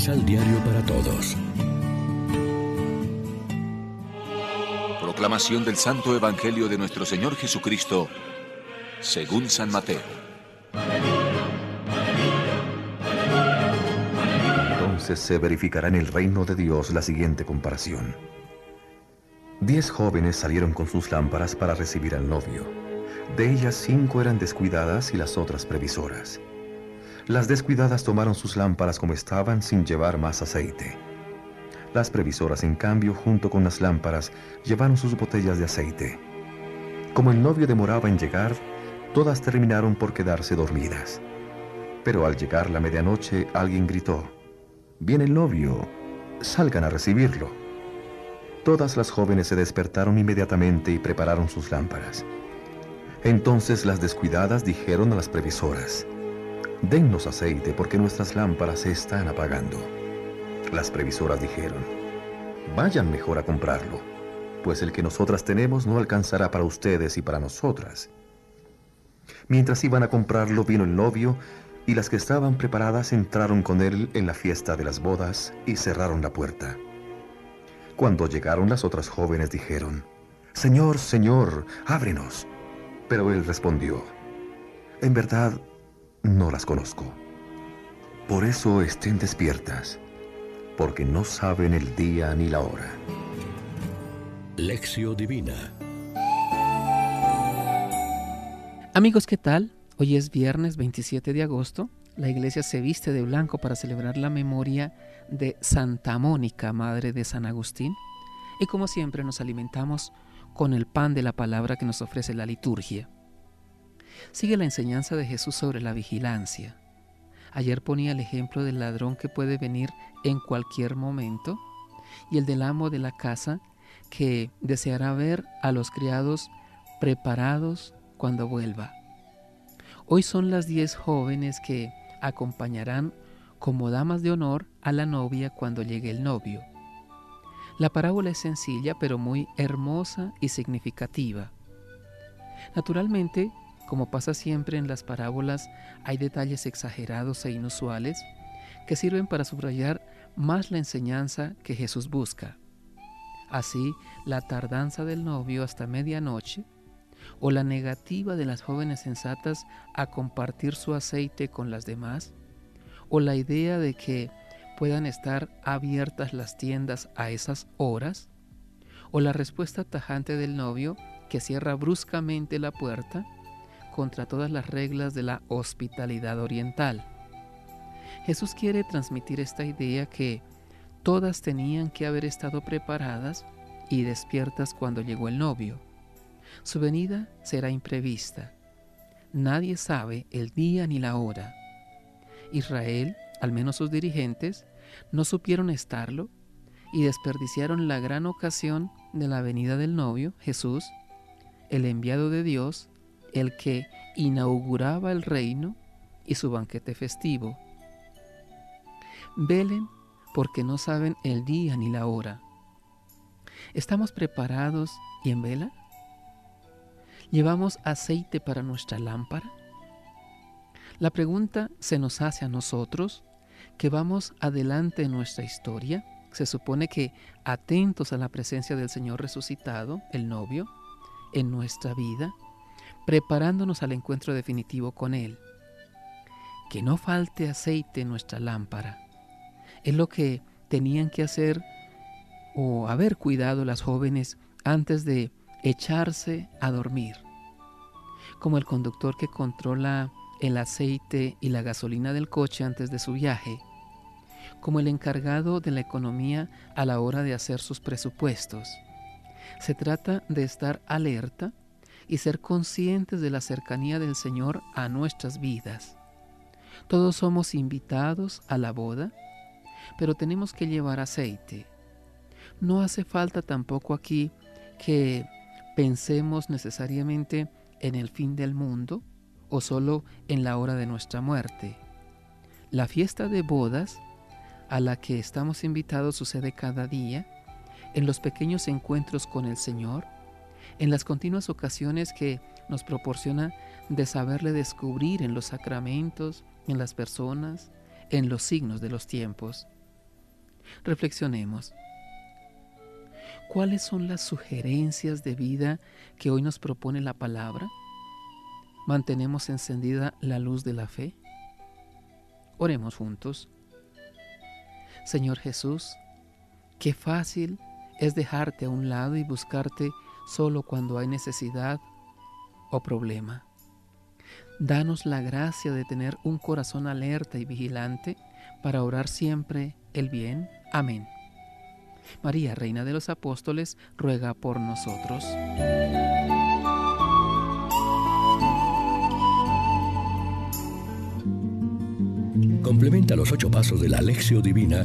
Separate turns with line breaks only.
Misal Diario para Todos.
Proclamación del Santo Evangelio de nuestro Señor Jesucristo, según San Mateo.
Entonces se verificará en el reino de Dios la siguiente comparación. Diez jóvenes salieron con sus lámparas para recibir al novio. De ellas cinco eran descuidadas y las otras previsoras. Las descuidadas tomaron sus lámparas como estaban sin llevar más aceite. Las previsoras, en cambio, junto con las lámparas, llevaron sus botellas de aceite. Como el novio demoraba en llegar, todas terminaron por quedarse dormidas. Pero al llegar la medianoche, alguien gritó, Viene el novio, salgan a recibirlo. Todas las jóvenes se despertaron inmediatamente y prepararon sus lámparas. Entonces las descuidadas dijeron a las previsoras, Dennos aceite porque nuestras lámparas se están apagando. Las previsoras dijeron, Vayan mejor a comprarlo, pues el que nosotras tenemos no alcanzará para ustedes y para nosotras. Mientras iban a comprarlo vino el novio y las que estaban preparadas entraron con él en la fiesta de las bodas y cerraron la puerta. Cuando llegaron las otras jóvenes dijeron, Señor, Señor, ábrenos. Pero él respondió, En verdad, no las conozco. Por eso estén despiertas, porque no saben el día ni la hora.
Lección Divina
Amigos, ¿qué tal? Hoy es viernes 27 de agosto. La iglesia se viste de blanco para celebrar la memoria de Santa Mónica, madre de San Agustín. Y como siempre nos alimentamos con el pan de la palabra que nos ofrece la liturgia. Sigue la enseñanza de Jesús sobre la vigilancia. Ayer ponía el ejemplo del ladrón que puede venir en cualquier momento y el del amo de la casa que deseará ver a los criados preparados cuando vuelva. Hoy son las diez jóvenes que acompañarán como damas de honor a la novia cuando llegue el novio. La parábola es sencilla pero muy hermosa y significativa. Naturalmente, como pasa siempre en las parábolas, hay detalles exagerados e inusuales que sirven para subrayar más la enseñanza que Jesús busca. Así, la tardanza del novio hasta medianoche o la negativa de las jóvenes sensatas a compartir su aceite con las demás, o la idea de que puedan estar abiertas las tiendas a esas horas, o la respuesta tajante del novio que cierra bruscamente la puerta contra todas las reglas de la hospitalidad oriental. Jesús quiere transmitir esta idea que todas tenían que haber estado preparadas y despiertas cuando llegó el novio su venida será imprevista. Nadie sabe el día ni la hora. Israel, al menos sus dirigentes, no supieron estarlo y desperdiciaron la gran ocasión de la venida del novio, Jesús, el enviado de Dios, el que inauguraba el reino y su banquete festivo. Velen porque no saben el día ni la hora. ¿Estamos preparados y en vela? ¿Llevamos aceite para nuestra lámpara? La pregunta se nos hace a nosotros que vamos adelante en nuestra historia. Se supone que atentos a la presencia del Señor resucitado, el novio, en nuestra vida, preparándonos al encuentro definitivo con Él. Que no falte aceite en nuestra lámpara. Es lo que tenían que hacer o haber cuidado las jóvenes antes de echarse a dormir, como el conductor que controla el aceite y la gasolina del coche antes de su viaje, como el encargado de la economía a la hora de hacer sus presupuestos. Se trata de estar alerta y ser conscientes de la cercanía del Señor a nuestras vidas. Todos somos invitados a la boda, pero tenemos que llevar aceite. No hace falta tampoco aquí que pensemos necesariamente en el fin del mundo o solo en la hora de nuestra muerte. La fiesta de bodas a la que estamos invitados sucede cada día, en los pequeños encuentros con el Señor, en las continuas ocasiones que nos proporciona de saberle descubrir en los sacramentos, en las personas, en los signos de los tiempos. Reflexionemos. ¿Cuáles son las sugerencias de vida que hoy nos propone la palabra? ¿Mantenemos encendida la luz de la fe? Oremos juntos. Señor Jesús, qué fácil es dejarte a un lado y buscarte solo cuando hay necesidad o problema. Danos la gracia de tener un corazón alerta y vigilante para orar siempre el bien. Amén. María, Reina de los Apóstoles, ruega por nosotros.
Complementa los ocho pasos de la Alexio Divina